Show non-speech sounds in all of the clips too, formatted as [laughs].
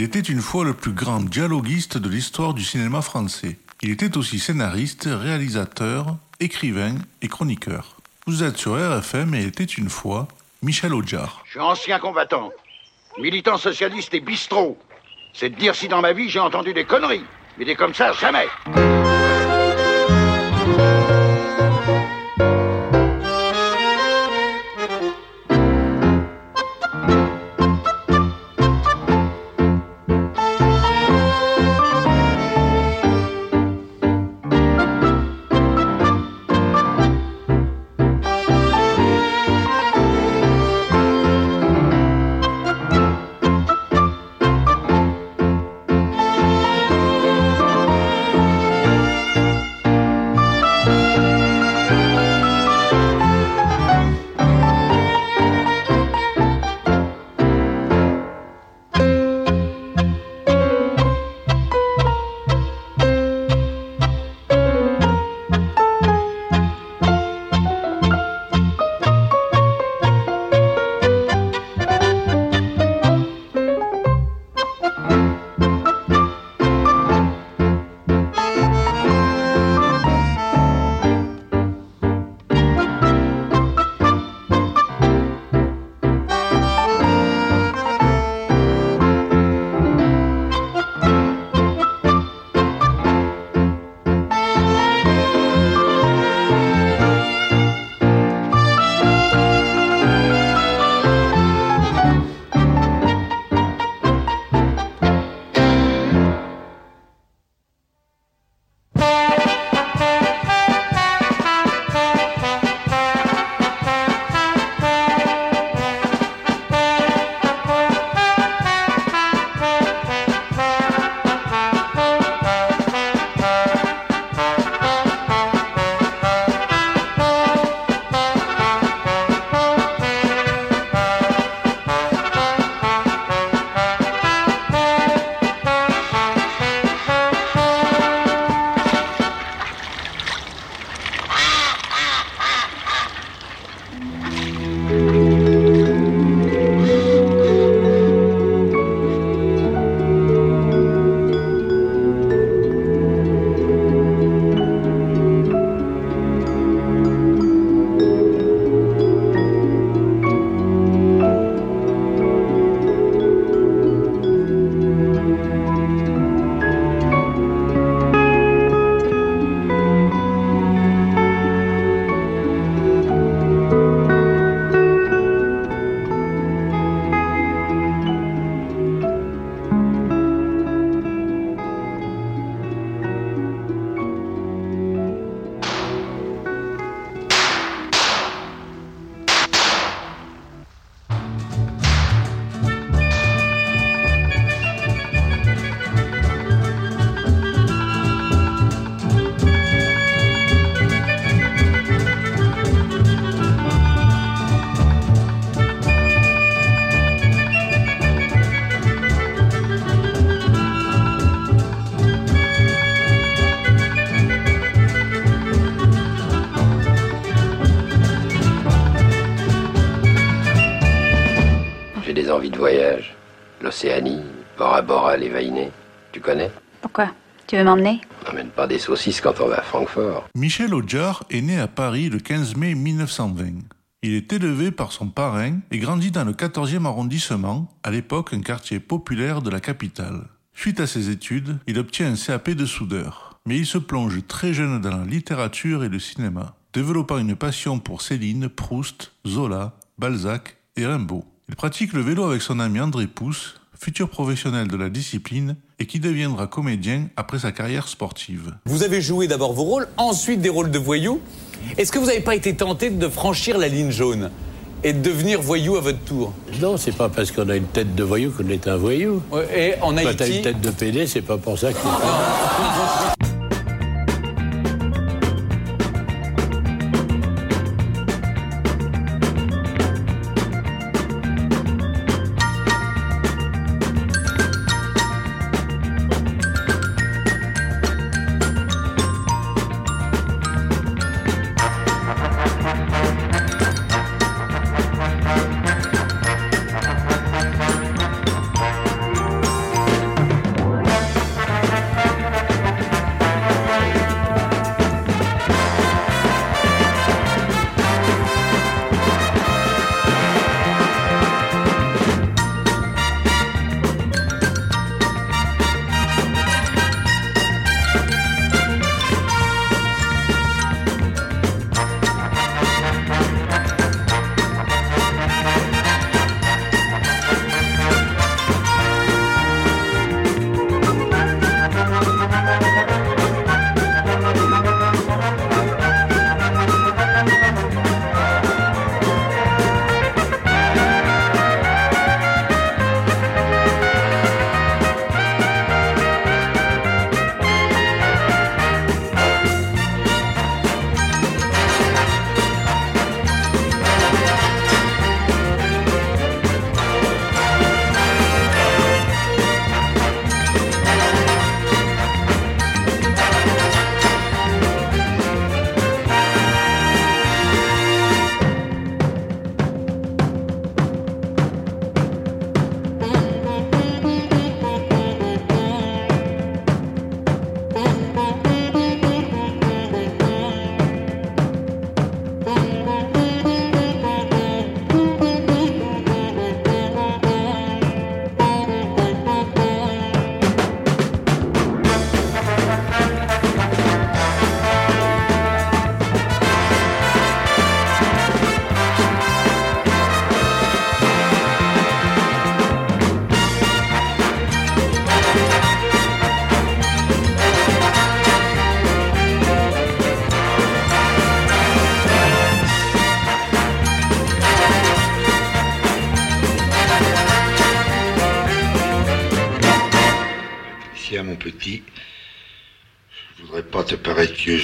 Il était une fois le plus grand dialoguiste de l'histoire du cinéma français. Il était aussi scénariste, réalisateur, écrivain et chroniqueur. Vous êtes sur RFM et était une fois Michel Audiard. Je suis ancien combattant, militant socialiste et bistrot. C'est de dire si dans ma vie j'ai entendu des conneries. Mais des comme ça, jamais. M'emmener n'emmène pas des saucisses quand on va à Francfort. Michel Audiard est né à Paris le 15 mai 1920. Il est élevé par son parrain et grandit dans le 14e arrondissement, à l'époque un quartier populaire de la capitale. Suite à ses études, il obtient un CAP de soudeur. Mais il se plonge très jeune dans la littérature et le cinéma, développant une passion pour Céline, Proust, Zola, Balzac et Rimbaud. Il pratique le vélo avec son ami André Pousse, futur professionnel de la discipline et qui deviendra comédien après sa carrière sportive. Vous avez joué d'abord vos rôles, ensuite des rôles de voyous. Est-ce que vous n'avez pas été tenté de franchir la ligne jaune et devenir voyou à votre tour? Non, c'est pas parce qu'on a une tête de voyou qu'on est un voyou. Et en Quand Haïti. t'as une tête de PD, c'est pas pour ça que. [laughs]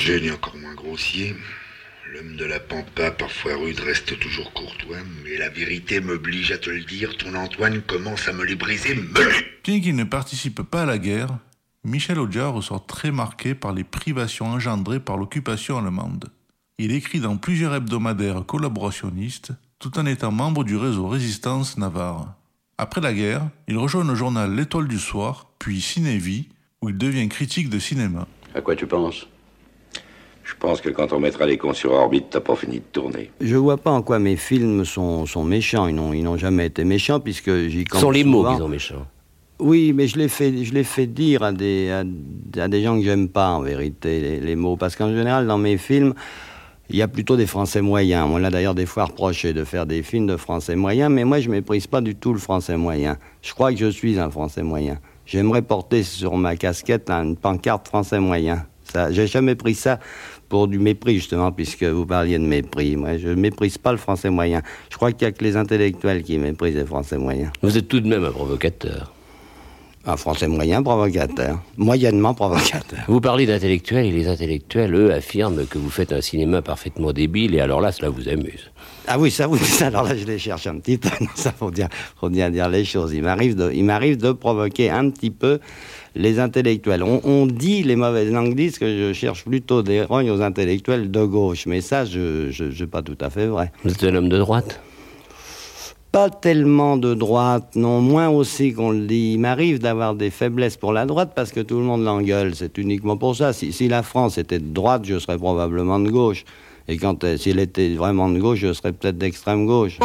jeune et encore moins grossier. L'homme de la pampa, parfois rude, reste toujours courtois, mais la vérité m'oblige à te le dire, ton Antoine commence à me les briser menu. Bien qu'il ne participe pas à la guerre, Michel Audiard ressort très marqué par les privations engendrées par l'occupation allemande. Il écrit dans plusieurs hebdomadaires collaborationnistes, tout en étant membre du réseau Résistance Navarre. Après la guerre, il rejoint le journal L'Étoile du Soir, puis Cinévie, où il devient critique de cinéma. À quoi tu penses? Je pense que quand on mettra les cons sur orbite, t'as pas fini de tourner. Je vois pas en quoi mes films sont, sont méchants. Ils n'ont, ils n'ont jamais été méchants puisque j'y Ce sont les mots qui sont méchants. Oui, mais je les fais, je les fais dire à des, à, à des gens que j'aime pas en vérité les, les mots, parce qu'en général dans mes films, il y a plutôt des Français moyens. On l'a d'ailleurs des fois reproché de faire des films de Français moyens, mais moi je méprise pas du tout le Français moyen. Je crois que je suis un Français moyen. J'aimerais porter sur ma casquette une pancarte Français moyen. Ça, j'ai jamais pris ça pour du mépris justement, puisque vous parliez de mépris. Moi, je méprise pas le Français moyen. Je crois qu'il y a que les intellectuels qui méprisent les Français moyens. Vous êtes tout de même un provocateur. Un Français moyen provocateur. Moyennement provocateur. Vous parlez d'intellectuels et les intellectuels, eux, affirment que vous faites un cinéma parfaitement débile et alors là, cela vous amuse. Ah oui, ça vous [laughs] alors là je les cherche un petit peu. [laughs] Non, ça faut faut bien dire les choses. Il m'arrive de, il m'arrive de provoquer un petit peu les intellectuels. On, on dit, les mauvaises langues disent que je cherche plutôt des rognes aux intellectuels de gauche, mais ça, je, je, je pas tout à fait vrai. Vous êtes un homme de droite? Pas tellement de droite, non, moins aussi qu'on le dit. Il m'arrive d'avoir des faiblesses pour la droite parce que tout le monde l'engueule. C'est uniquement pour ça. Si, si la France était de droite, je serais probablement de gauche. Et quand euh, si elle était vraiment de gauche, je serais peut-être d'extrême gauche.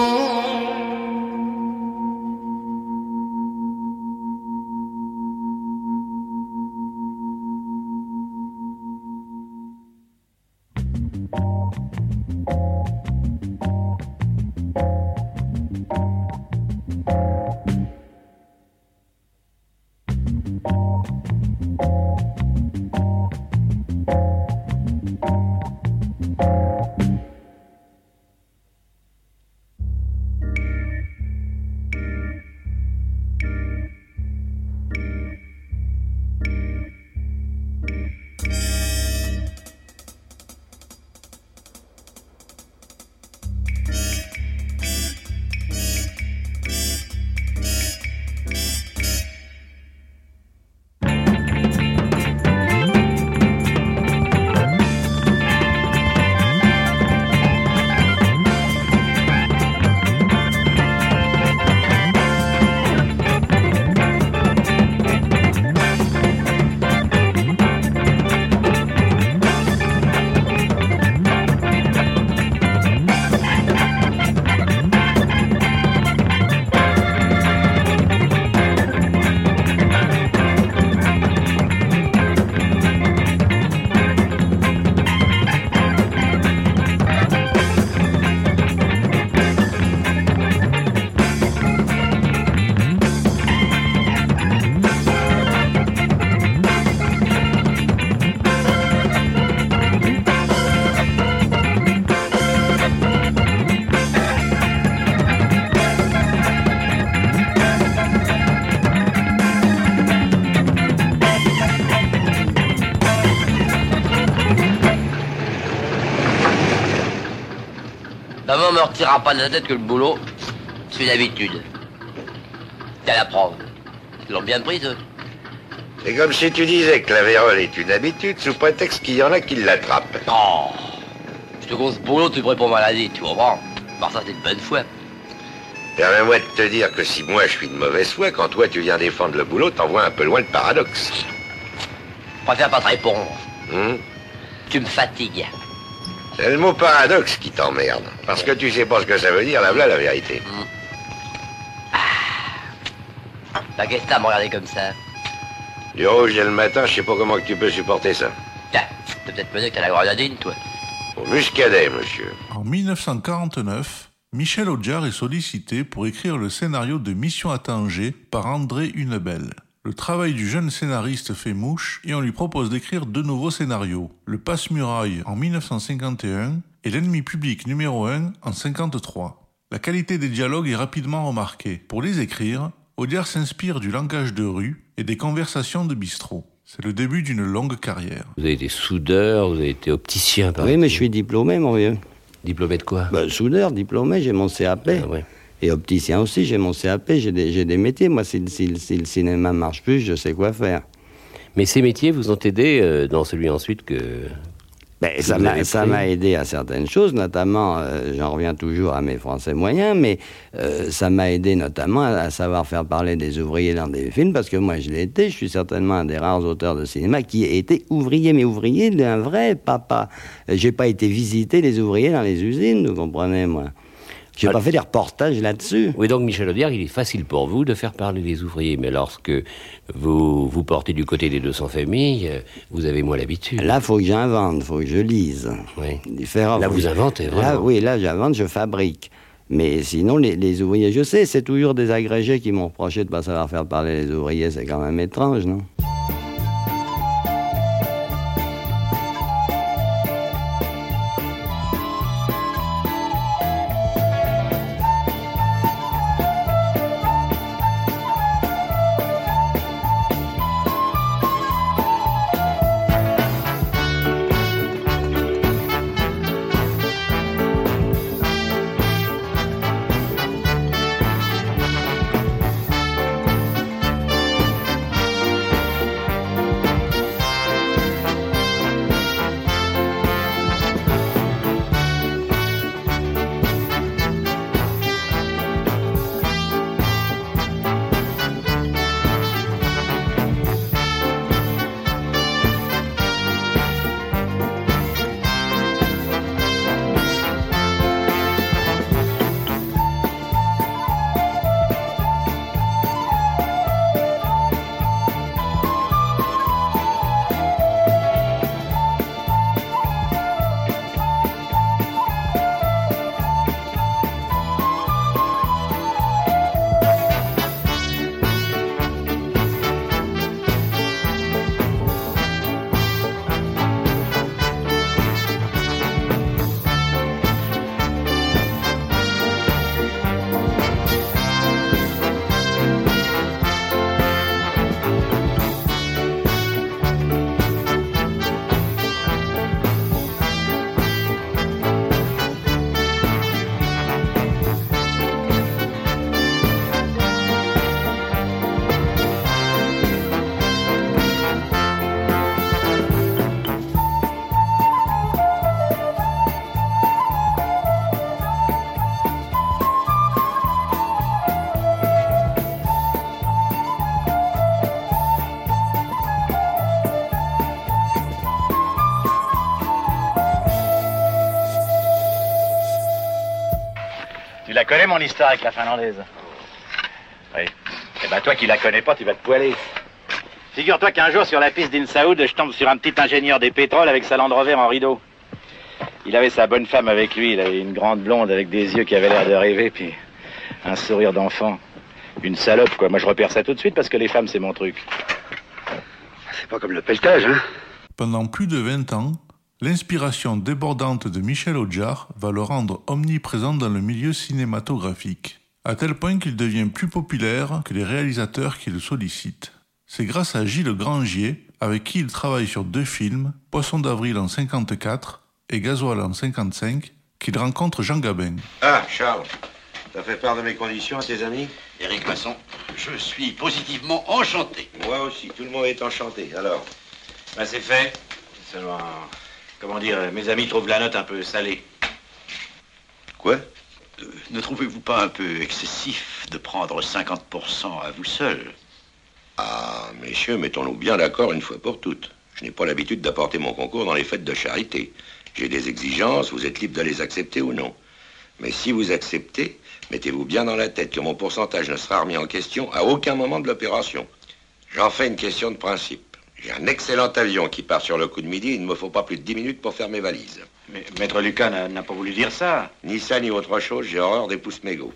Me retirera pas de la tête que le boulot, c'est une habitude. T'as la preuve. Ils l'ont bien prise, eux. C'est comme si tu disais que la vérole est une habitude sous prétexte qu'il y en a qui l'attrapent. Oh Je te grosse boulot, tu pourrais pour maladie, tu comprends Par ça, c'est de bonne foi. Permets-moi de te dire que si moi je suis de mauvaise foi, quand toi tu viens défendre le boulot, t'envoies un peu loin le paradoxe. Je préfère pas te répondre. Hum Tu me fatigues. C'est le mot paradoxe qui t'emmerde. Parce que tu sais pas ce que ça veut dire, là voilà la vérité. Qu'est-ce que t'as à me regarder comme ça Du rouge dès le matin, je sais pas comment que tu peux supporter ça. Tiens, t'as peut-être pensé que t'as la grenadine, toi. Au muscadet, monsieur. En 1949, Michel Audiard est sollicité pour écrire le scénario de Mission à Tanger par André Hunebel. Le travail du jeune scénariste fait mouche et on lui propose d'écrire deux nouveaux scénarios, Le Passe-Muraille en 1951 et L'ennemi public numéro 1 en 53. La qualité des dialogues est rapidement remarquée. Pour les écrire, Audiard s'inspire du langage de rue et des conversations de bistrot. C'est le début d'une longue carrière. Vous avez été soudeur, vous avez été opticien, par Oui, mais je suis diplômé, mon vieux. Diplômé de quoi? Ben, soudeur, diplômé, j'ai mon CAP. Et opticien aussi, j'ai mon CAP, j'ai des, métiers. Moi, si, si- si le cinéma marche plus, je sais quoi faire. Mais ces métiers vous ont aidé euh, dans celui ensuite que. Ben, que ça m'a aidé à certaines choses, notamment, euh, j'en reviens toujours à mes français moyens, mais euh, ça m'a aidé notamment à, à savoir faire parler des ouvriers dans des films, parce que moi je l'ai été, je suis certainement un des rares auteurs de cinéma qui a été ouvrier, mais ouvrier d'un vrai papa. J'ai pas été visiter les ouvriers dans les usines, vous comprenez, moi. J'ai pas fait des reportages là-dessus. Oui, donc Michel Audiard, il est facile pour vous de faire parler les ouvriers, mais lorsque vous vous portez du côté des 200 familles, vous avez moins l'habitude. Là, faut que j'invente, faut que je lise. Oui. Différent. Là, vous inventez, Là, vraiment. oui, là, j'invente, je fabrique. Mais sinon, les, les ouvriers, je sais, c'est toujours des agrégés qui m'ont reproché de pas savoir faire parler les ouvriers. C'est quand même étrange, non? Connais, mon histoire avec la finlandaise Oui. Eh ben, toi qui la connais pas, tu vas te poiler. Figure-toi qu'un jour, sur la piste d'Insaoud, je tombe sur un petit ingénieur des pétroles avec sa Land Rover en rideau. Il avait sa bonne femme avec lui. Il avait une grande blonde avec des yeux qui avaient l'air de rêver, puis un sourire d'enfant. Une salope, quoi. Moi, je repère ça tout de suite parce que les femmes, c'est mon truc. C'est pas comme le pelletage, hein Pendant plus de 20 ans, l'inspiration débordante de Michel Audiard va le rendre omniprésent dans le milieu cinématographique, à tel point qu'il devient plus populaire que les réalisateurs qui le sollicitent. C'est grâce à Gilles Grangier, avec qui il travaille sur deux films, Poisson d'avril en 54 et Gasoil en 55, qu'il rencontre Jean Gabin. Ah, Charles, t'as fait part de mes conditions à tes amis? Éric Masson, je suis positivement enchanté. Moi aussi, tout le monde est enchanté. Alors Bah, c'est fait. Seulement, comment dire, mes amis trouvent la note un peu salée. Quoi? Euh, Ne trouvez-vous pas un peu excessif de prendre 50% à vous seul? Ah, messieurs, mettons-nous bien d'accord une fois pour toutes. Je n'ai pas l'habitude d'apporter mon concours dans les fêtes de charité. J'ai des exigences, vous êtes libre de les accepter ou non. Mais si vous acceptez, mettez-vous bien dans la tête que mon pourcentage ne sera remis en question à aucun moment de l'opération. J'en fais une question de principe. J'ai un excellent avion qui part sur le coup de midi, il ne me faut pas plus de 10 minutes pour faire mes valises. Mais Maître Lucas n'a pas voulu dire ça. Ni ça ni autre chose, j'ai horreur des pouces mégots.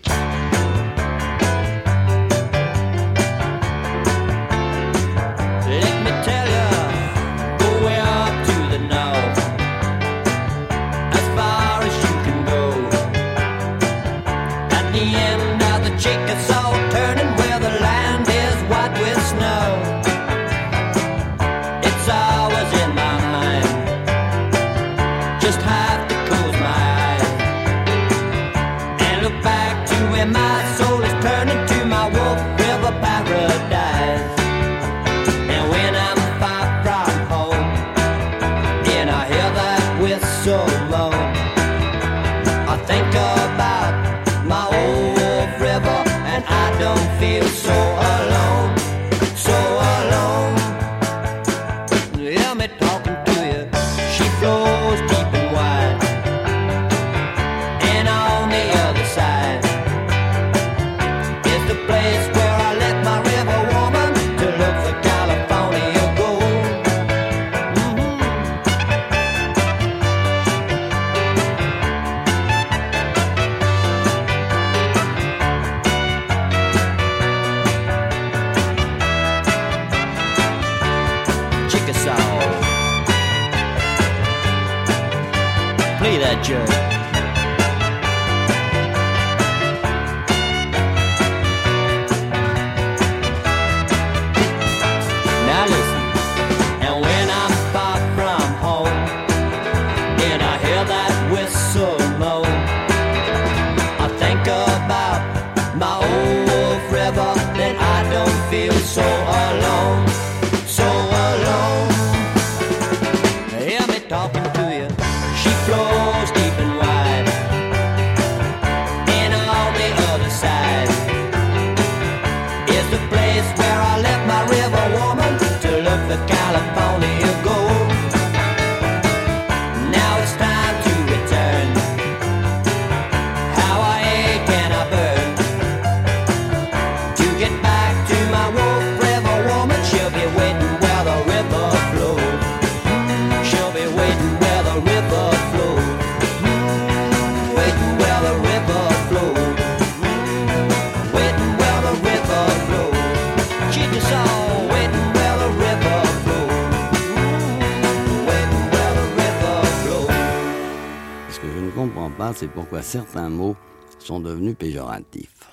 C'est pourquoi certains mots sont devenus péjoratifs.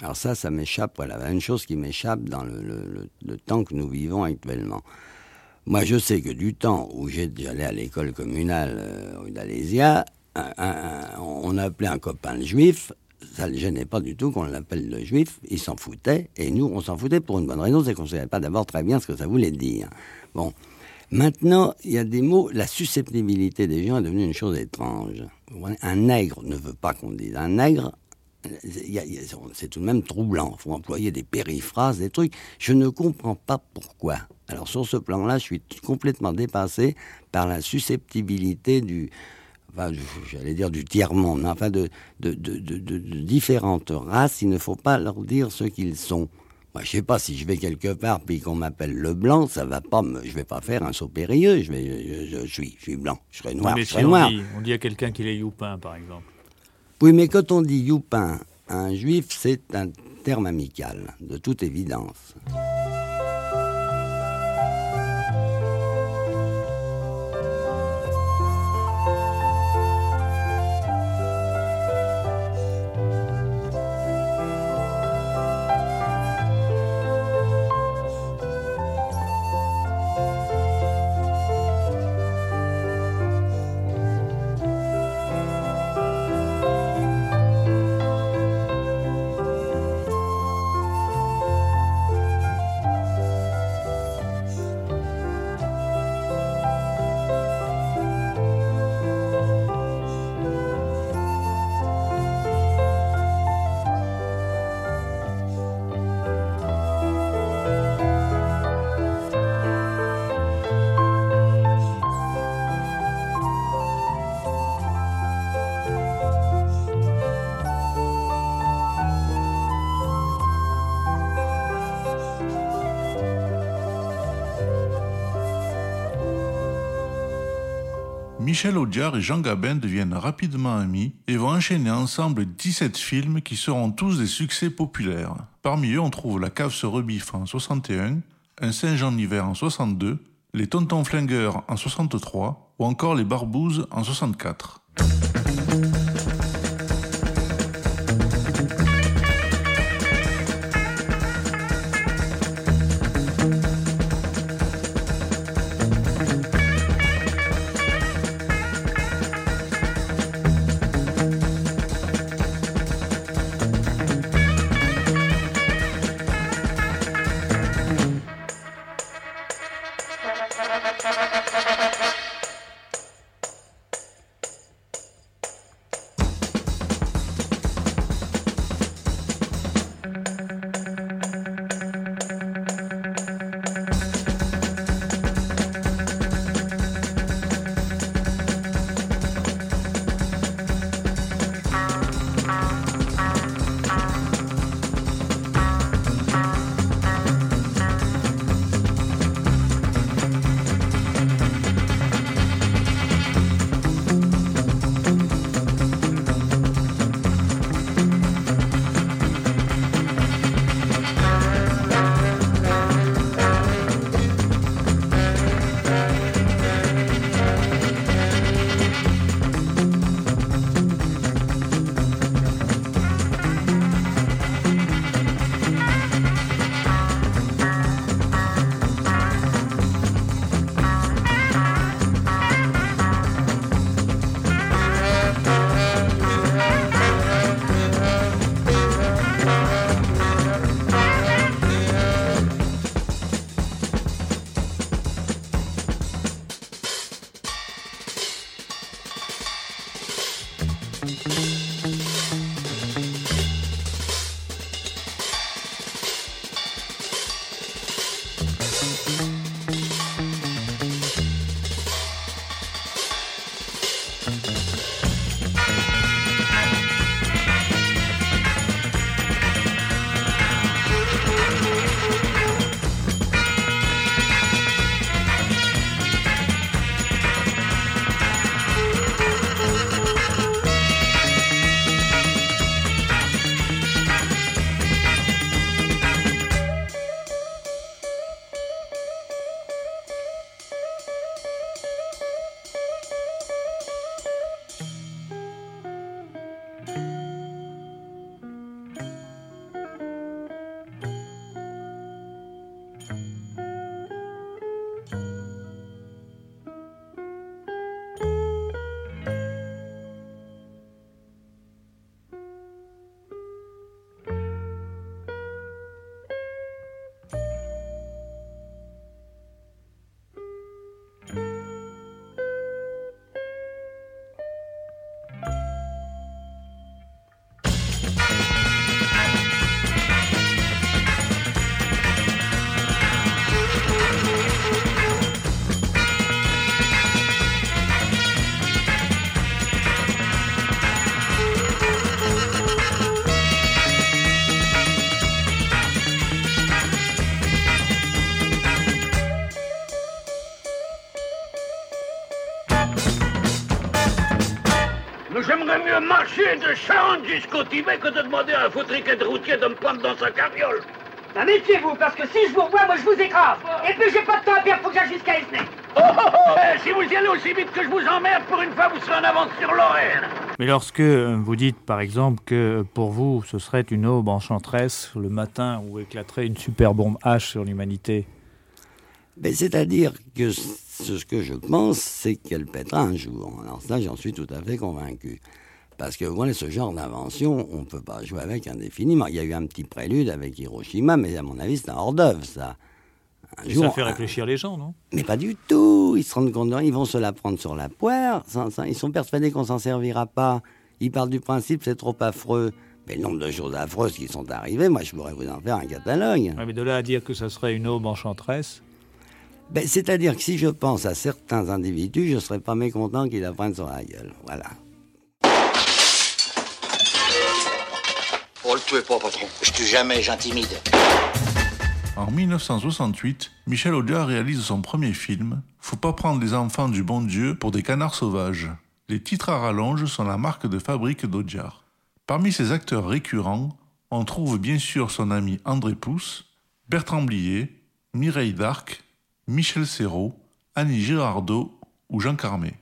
Alors ça, ça m'échappe, voilà, une chose qui m'échappe dans le, temps que nous vivons actuellement. Moi, je sais que du temps où j'allais à l'école communale euh, d'Alésia, on appelait un copain le juif, ça ne gênait pas du tout qu'on l'appelle le juif, il s'en foutait, et nous, on s'en foutait pour une bonne raison, c'est qu'on ne savait pas d'abord très bien ce que ça voulait dire. Bon, maintenant, il y a des mots, la susceptibilité des gens est devenue une chose étrange. Un nègre ne veut pas qu'on dise. Un nègre, c'est tout de même troublant. Il faut employer des périphrases, des trucs. Je ne comprends pas pourquoi. Alors sur ce plan-là, je suis complètement dépassé par la susceptibilité du, j'allais dire du tiers-monde, mais enfin de différentes races. Il ne faut pas leur dire ce qu'ils sont. Moi, je sais pas si je vais quelque part puis qu'on m'appelle le blanc, ça va pas me, je vais pas faire un saut périlleux. Je vais, je, je suis, je suis blanc, je serai noir, Mais je si serai on noir. dit, on dit à quelqu'un qu'il est youpin, par exemple. Oui, mais quand on dit youpin un juif, c'est un terme amical, de toute évidence. Michel Audiard et Jean Gabin deviennent rapidement amis et vont enchaîner ensemble 17 films qui seront tous des succès populaires. Parmi eux, on trouve La cave se rebiffe en 61, Un Saint-Jean d'hiver en 62, Les Tontons Flingueurs en 63 ou encore Les Barbouzes en 64. De Charente jusqu'au Tibet que de demander à un foutriquet de routier de me prendre dans sa carriole. Bah méfiez-vous, parce que si je vous revois, moi je vous écrase. Et puis j'ai pas de temps à perdre, faut que j'aille jusqu'à Esnay. Oh, oh, oh eh, Si vous y allez aussi vite que je vous emmerde, pour une fois vous serez en avance sur l'horaire. Mais lorsque euh, vous dites, par exemple, que pour vous, ce serait une aube enchanteresse le matin où éclaterait une super bombe H sur l'humanité, Ben, C'est-à-dire que ce que je pense, c'est qu'elle pètera un jour. Alors ça, j'en suis tout à fait convaincu. Parce que voilà, ce genre d'invention, on ne peut pas jouer avec indéfiniment. Il y a eu un petit prélude avec Hiroshima, mais à mon avis, c'est un hors-d'œuvre, ça. Un jour, ça fait un- réfléchir les gens, non? Mais pas du tout. Ils se rendent compte, ils vont se la prendre sur la poire. Ils sont persuadés qu'on s'en servira pas. Ils partent du principe c'est trop affreux. Mais le nombre de choses affreuses qui sont arrivées, moi, je pourrais vous en faire un catalogue. Ouais, Mais de là à dire que ça serait une aube enchanteresse, Ben, C'est-à-dire que si je pense à certains individus, je ne serais pas mécontent qu'ils la prennent sur la gueule. Voilà. Le tuez pas, patron. Je tue jamais, j'intimide. En 1968, Michel Audiard réalise son premier film, faut pas prendre les enfants du bon Dieu pour des canards sauvages. Les titres à rallonge sont la marque de fabrique d'Audiard. Parmi ses acteurs récurrents, on trouve bien sûr son ami André Pousse, Bertrand Blier, Mireille Darc, Michel Serrault, Annie Girardot ou Jean Carmé.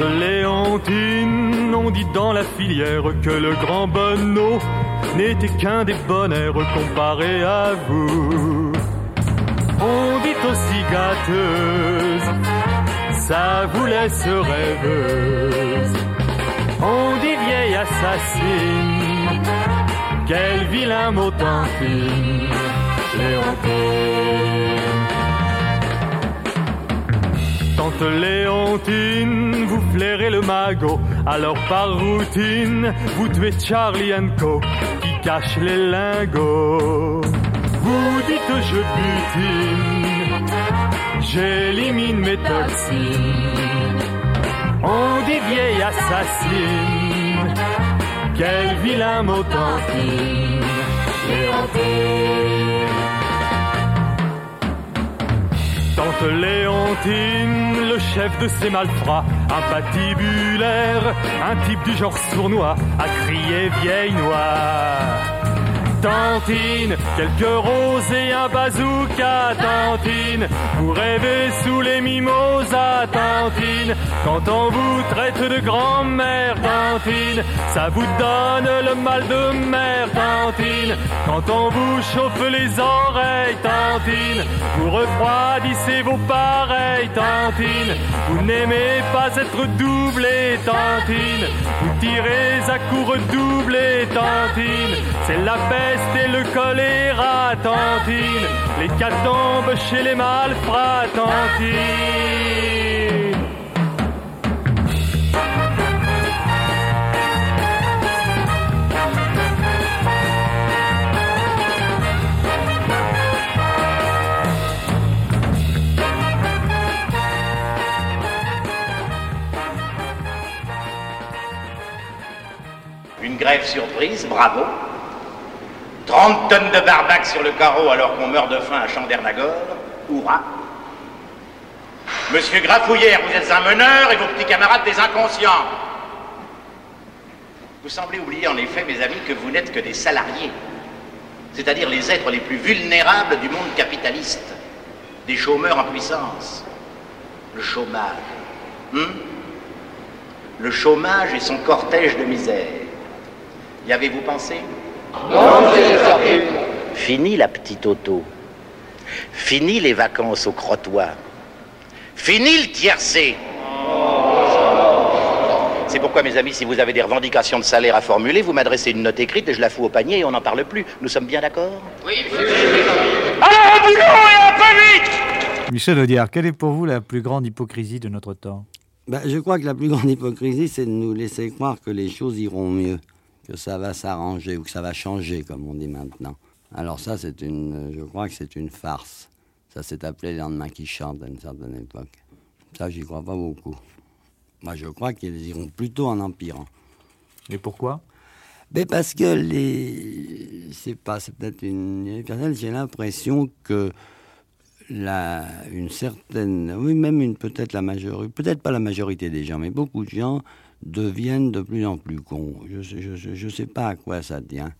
Léontine, on dit dans la filière que le grand bonneau n'était qu'un des bonheurs comparé à vous. On dit aussi gâteuse, ça vous laisse rêveuse. On dit vieille assassine, quel vilain mot t'enfile, Léontine. Léontine, vous flairez le magot, alors par routine, vous tuez Charlie Co, qui cache les lingots. Vous dites je butine, j'élimine mes toxines. On dit vieille assassine, quel vilain mot Léontine. Tante Léontine, le chef de ces malfrats, un patibulaire, un type du genre sournois, a crié vieille noire. Tantine, quelques roses et un bazooka, Tantine, vous rêvez sous les mimosas, Tantine, quand on vous traite de grand-mère, Tantine, ça vous donne le mal de mer, Tantine, quand on vous chauffe les oreilles, Tantine, vous refroidissez vos pareils, Tantine, vous n'aimez pas être doublé, Tantine, vous tirez à coups redoublés, Tantine, c'est la peste le choléra, Tantine, les tombent chez les malfrats. Une grève surprise, bravo. 30 tonnes de barbac sur le carreau alors qu'on meurt de faim à Chandernagore, hurrah. Monsieur Grafouillère, vous êtes un meneur et vos petits camarades des inconscients. Vous semblez oublier en effet, mes amis, que vous n'êtes que des salariés, c'est-à-dire les êtres les plus vulnérables du monde capitaliste, des chômeurs en puissance. Le chômage. hmm? Le chômage et son cortège de misère. Y avez-vous pensé? Fini la petite auto. Fini les vacances au crottoir. Fini le tiercé. C'est pourquoi, mes amis, si vous avez des revendications de salaire à formuler, vous m'adressez une note écrite et je la fous au panier et on n'en parle plus. Nous sommes bien d'accord? Oui, Alors au boulot et un peu vite Michel Audiard, quelle est pour vous la plus grande hypocrisie de notre temps? Ben, je crois que la plus grande hypocrisie, c'est de nous laisser croire que les choses iront mieux, que ça va s'arranger ou que ça va changer, comme on dit maintenant. Alors ça, c'est une, je crois que c'est une farce. Ça s'est appelé les lendemains qui chantent à une certaine époque. Ça, j'y crois pas beaucoup. Moi, je crois qu'ils iront plutôt en empirant. Et pourquoi? Ben parce que les, c'est pas, c'est peut-être une. J'ai l'impression que la, une certaine, oui, même une peut-être la majorité, peut-être pas la majorité des gens, mais beaucoup de gens deviennent de plus en plus cons. Je je sais pas à quoi ça tient.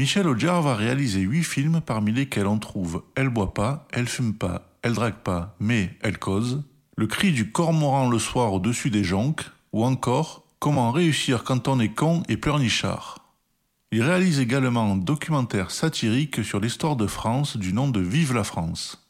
Michel Audiard va réaliser huit films parmi lesquels on trouve Elle boit pas, Elle fume pas, Elle drague pas, mais Elle cause, Le cri du cormoran le soir au-dessus des jonques, ou encore Comment réussir quand on est con et pleurnichard. Il réalise également un documentaire satirique sur l'histoire de France du nom de Vive la France.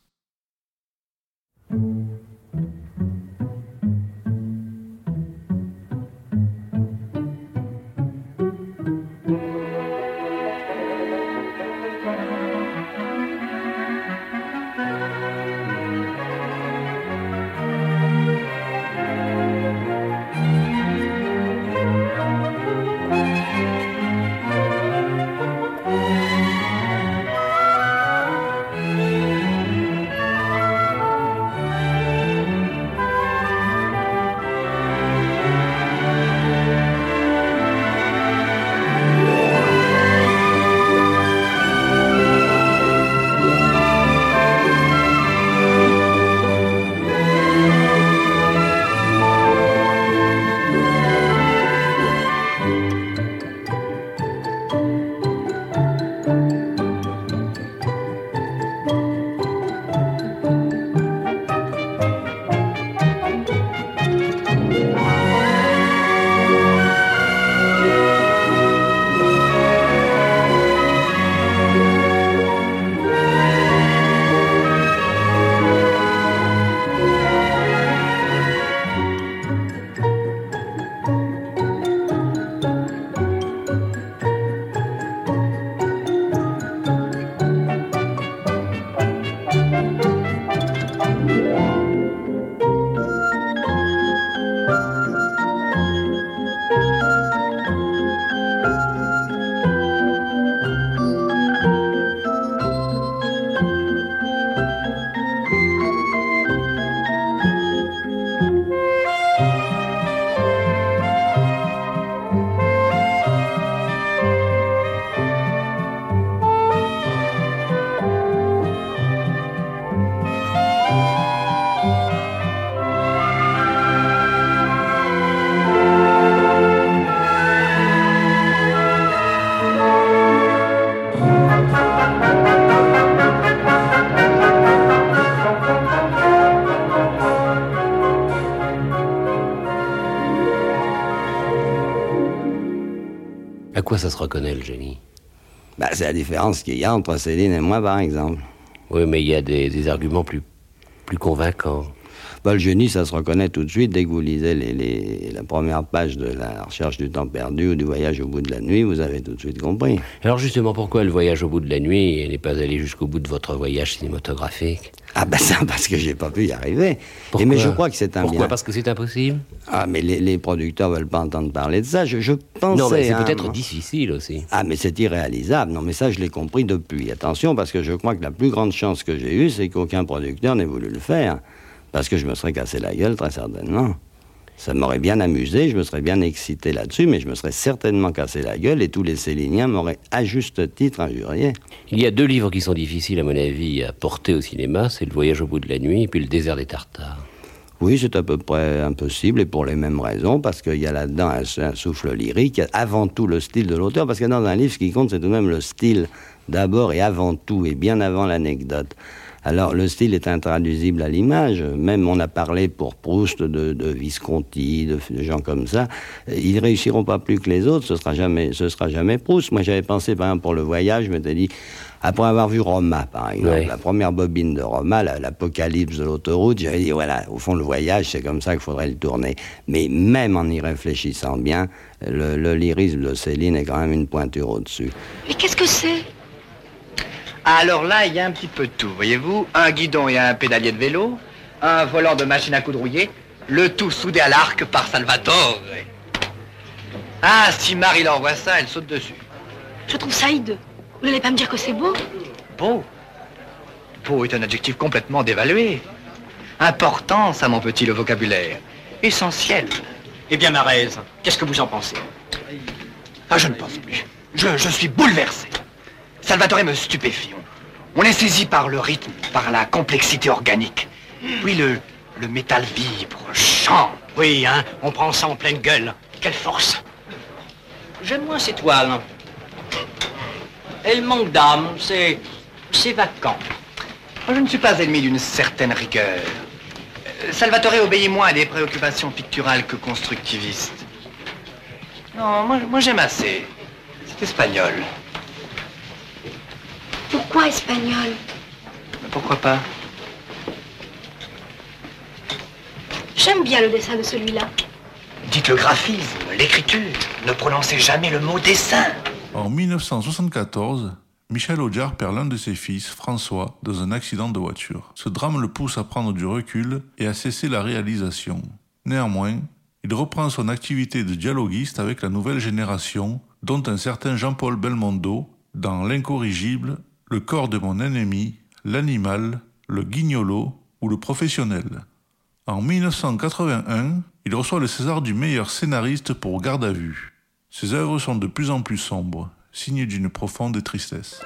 Ça se reconnaît le génie? Bah, c'est la différence qu'il y a entre Céline et moi, par exemple. Oui, mais il y a des, des arguments plus, plus convaincants. Bah, le génie, ça se reconnaît tout de suite. Dès que vous lisez les, les- la première page de la recherche du temps perdu ou du voyage au bout de la nuit, vous avez tout de suite compris. Alors justement, pourquoi le voyage au bout de la nuit n'est pas allé jusqu'au bout de votre voyage cinématographique? Ah ben ça, parce que j'ai pas pu y arriver. Pourquoi Et mais je crois que c'est un Pourquoi bien. Parce que c'est impossible Ah, mais les, les producteurs veulent pas entendre parler de ça. Je, je pensais... Non, mais c'est hein, peut-être difficile aussi. Ah, mais c'est irréalisable. Non, mais ça, je l'ai compris depuis. Attention, parce que je crois que la plus grande chance que j'ai eue, c'est qu'aucun producteur n'ait voulu le faire. Parce que je me serais cassé la gueule, très certainement. Ça m'aurait bien amusé, je me serais bien excité là-dessus, mais je me serais certainement cassé la gueule et tous les Céliniens m'auraient à juste titre injurié. Il y a deux livres qui sont difficiles, à mon avis, à porter au cinéma. C'est Le voyage au bout de la nuit et puis Le désert des Tartares. Oui, c'est à peu près impossible et pour les mêmes raisons, parce qu'il y a là-dedans un, un souffle lyrique, avant tout le style de l'auteur, parce que dans un livre, ce qui compte, c'est tout de même le style d'abord et avant tout, et bien avant l'anecdote. Alors, le style est intraduisible à l'image. Même on a parlé pour Proust de, de Visconti, de, de gens comme ça. Ils réussiront pas plus que les autres. Ce sera jamais, ce sera jamais Proust. Moi, j'avais pensé, par exemple, pour le voyage, je m'étais dit, après avoir vu Roma, par exemple, Ouais. la première bobine de Roma, la- l'apocalypse de l'autoroute, j'avais dit, voilà, au fond, le voyage, c'est comme ça qu'il faudrait le tourner. Mais même en y réfléchissant bien, le, le lyrisme de Céline est quand même une pointure au-dessus. Mais qu'est-ce que c'est? Alors là, il y a un petit peu de tout, voyez-vous. Un guidon et un pédalier de vélo, un volant de machine à coudre rouillée, le tout soudé à l'arc par Salvatore. Ah, si Marie l'envoie ça, elle saute dessus. Je trouve ça hideux. Vous n'allez pas me dire que c'est beau Beau. Beau est un adjectif complètement dévalué. Important, ça, mon petit, le vocabulaire. Essentiel. Eh bien, Marez, qu'est-ce que vous en pensez? Ah, je ne pense plus. Je, je suis bouleversé. Salvatore me stupéfie. On, est saisi par le rythme, par la complexité organique. Puis le, le métal vibre, chante. Oui, hein, on prend ça en pleine gueule. Quelle force J'aime moins ces toiles. Elle manque d'âme, c'est. c'est vacant. Je ne suis pas ennemi d'une certaine rigueur. Euh, Salvatore obéit moins à des préoccupations picturales que constructivistes. Non, moi, moi j'aime assez. C'est espagnol. Pourquoi espagnol Mais pourquoi pas J'aime bien le dessin de celui-là. Dites le graphisme, l'écriture. Ne prononcez jamais le mot dessin. En 1974, Michel Audiard perd l'un de ses fils, François, dans un accident de voiture. Ce drame le pousse à prendre du recul et à cesser la réalisation. Néanmoins, il reprend son activité de dialoguiste avec la nouvelle génération, dont un certain Jean-Paul Belmondo, dans L'incorrigible, Le corps de mon ennemi, L'animal, Le guignolo ou Le professionnel. En 1981, il reçoit le César du meilleur scénariste pour Garde à vue. Ses œuvres sont de plus en plus sombres, signes d'une profonde tristesse.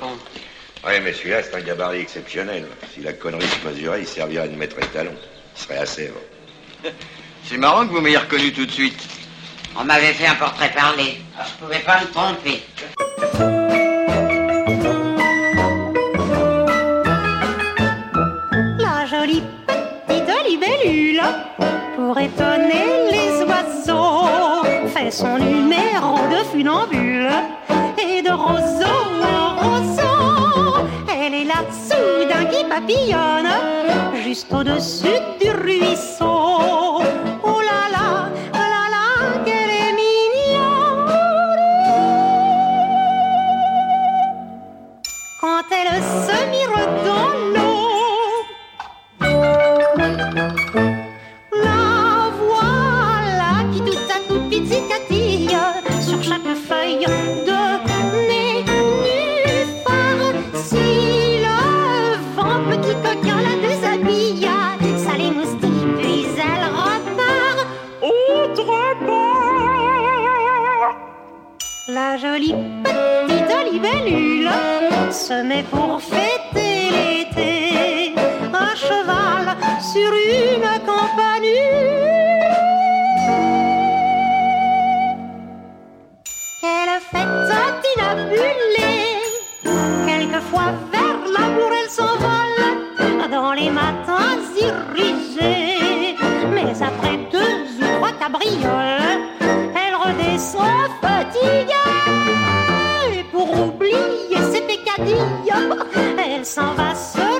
Cons. Ouais, mais celui-là, c'est un gabarit exceptionnel. Si la connerie se mesurait, il servirait de maître étalon. Il serait à Sèvres. [laughs] C'est marrant que vous m'ayez reconnu tout de suite. On m'avait fait un portrait parlé. Alors, je pouvais pas me tromper. jolie petite libellule se met pour fêter l'été à cheval sur une campanule. Quelle fête tinabulée, quelquefois vers l'amour elle s'envole dans les matins irisés, mais après deux ou trois cabrioles, elle redescend fatiguée. Elle s'en va se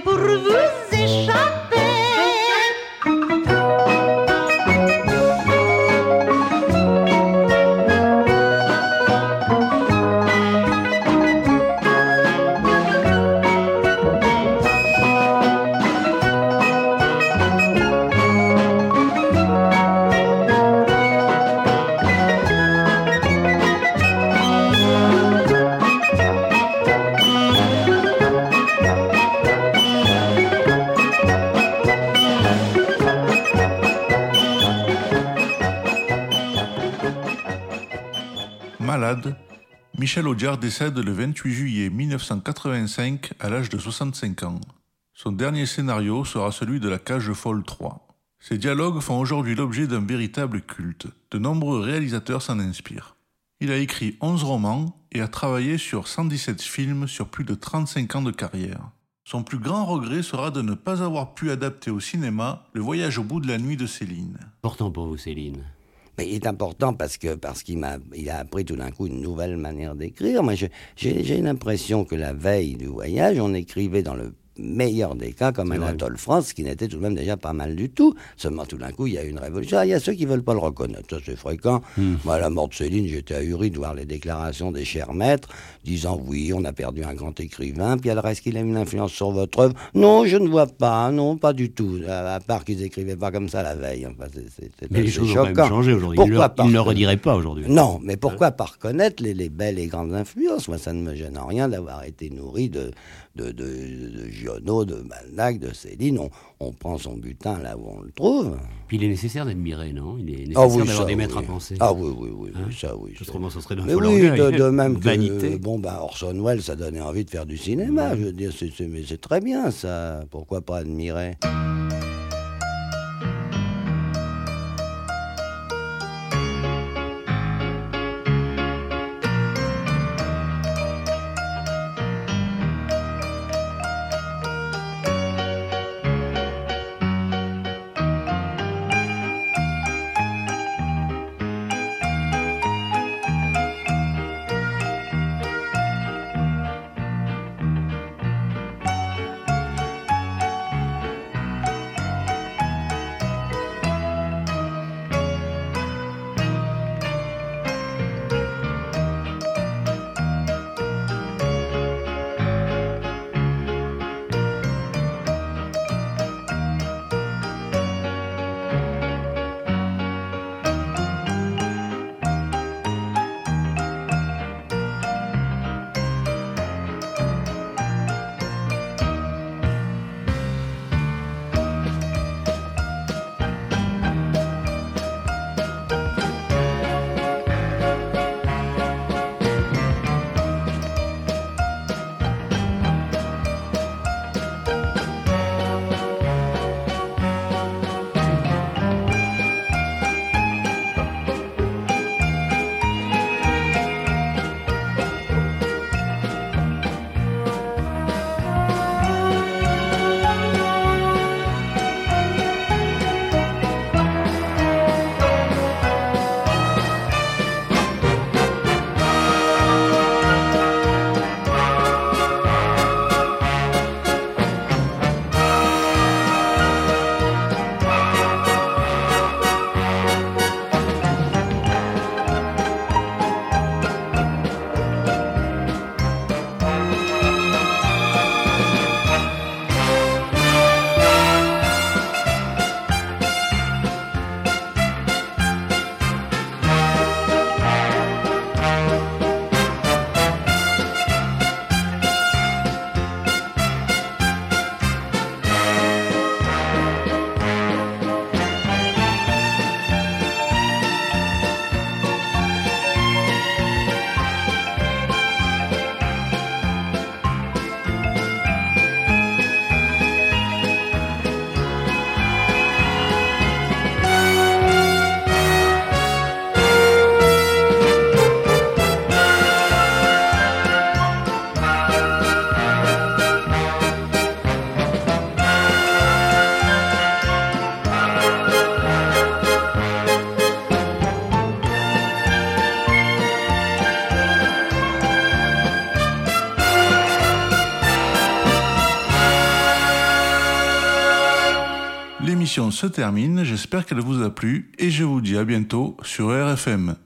pour vous échapper. Michel Audiard décède le 28 juillet 1985 à l'âge de 65 ans. Son dernier scénario sera celui de La Cage folle 3. Ces dialogues font aujourd'hui l'objet d'un véritable culte. De nombreux réalisateurs s'en inspirent. Il a écrit 11 romans et a travaillé sur 117 films sur plus de 35 ans de carrière. Son plus grand regret sera de ne pas avoir pu adapter au cinéma Le voyage au bout de la nuit de Céline. Important pour vous, Céline. Mais il est important parce que parce qu'il m'a il a appris tout d'un coup une nouvelle manière d'écrire. Moi, j'ai l'impression que la veille du voyage, on écrivait dans le meilleur des cas comme Anatole France, qui n'était tout de même déjà pas mal du tout. Seulement tout d'un coup, il y a eu une révolution. Ah, il y a ceux qui veulent pas le reconnaître, ça c'est fréquent. Moi, à la mort de Céline, j'étais ahuri de voir les déclarations des chers maîtres disant oui, on a perdu un grand écrivain, puis alors est-ce qu'il a une influence sur votre œuvre Non, je ne vois pas, non, pas du tout. À, à part qu'ils écrivaient pas comme ça la veille. Enfin, Mais les choses ont quand changé aujourd'hui. Ils Pourquoi le- pas ils ne le rediraient pas aujourd'hui. Non, mais pourquoi pas reconnaître les, les belles et grandes influences? Moi, ça ne me gêne en rien d'avoir été nourri de, de, de, de Giono, de Balzac, de Céline. On, on prend son butin là où on le trouve. Puis il est nécessaire d'admirer, non? Il est nécessaire Ah oui, d'avoir ça, des maîtres oui. à penser. Ah oui, oui, oui, Hein? ça, oui. Autrement, ce serait d'un Mais oui, de, de même que vanité. bon, ben, Orson Welles, ça donnait envie de faire du cinéma. Je veux dire, c'est, c'est- mais c'est très bien ça. Pourquoi pas admirer? Émission se termine, j'espère qu'elle vous a plu et je vous dis à bientôt sur RFM.